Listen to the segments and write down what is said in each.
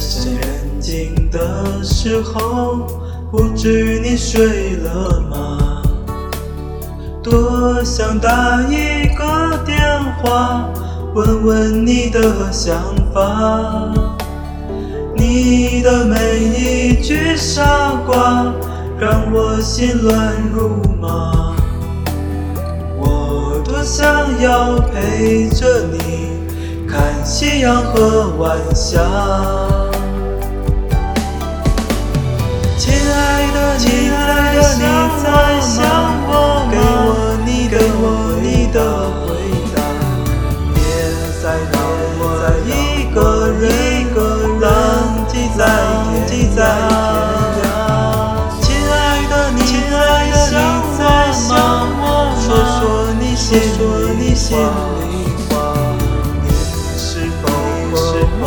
夜深人静的时候，不知你睡了吗？多想打一个电话，问问你的想法。你的每一句傻瓜，让我心乱如麻。我多想要陪着你，看夕阳和晚霞。的回答。别再让我一个人浪迹在天涯。亲爱的，你在想我吗？说说你心里话。你是否和我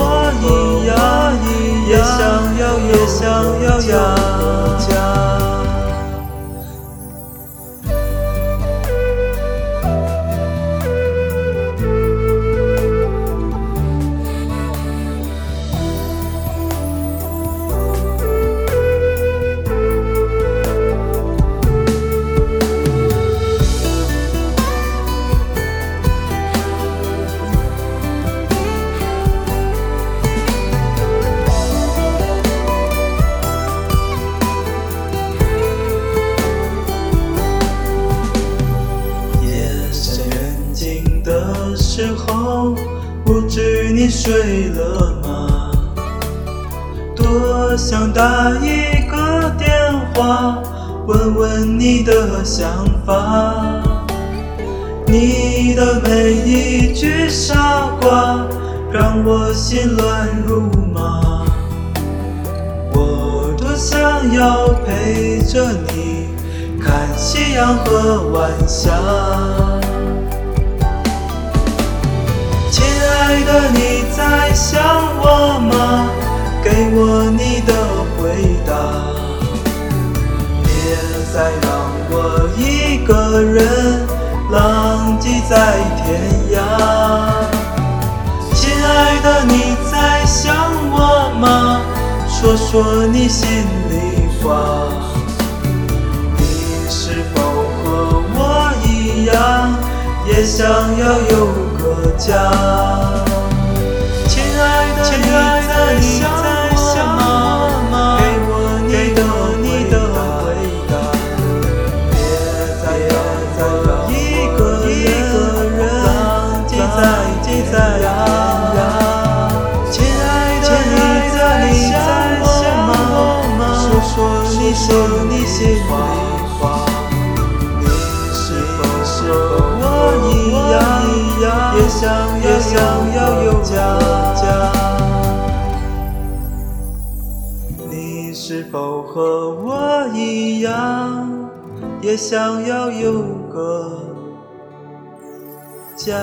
时候，不知你睡了吗？多想打一个电话，问问你的想法。你的每一句傻瓜，让我心乱如麻。我多想要陪着你，看夕阳和晚霞。亲爱的，你在想我吗？给我你的回答。别再让我一个人浪迹在天涯。亲爱的，你在想我吗？说说你心里话。你是否和我一样，也想要有家？亲爱的，亲爱的，你在想我吗？给我你的你的回答。别再让我一个人浪迹在天涯。亲爱的，你在想我吗？说说你心里话。否和我一样，也想要有个家？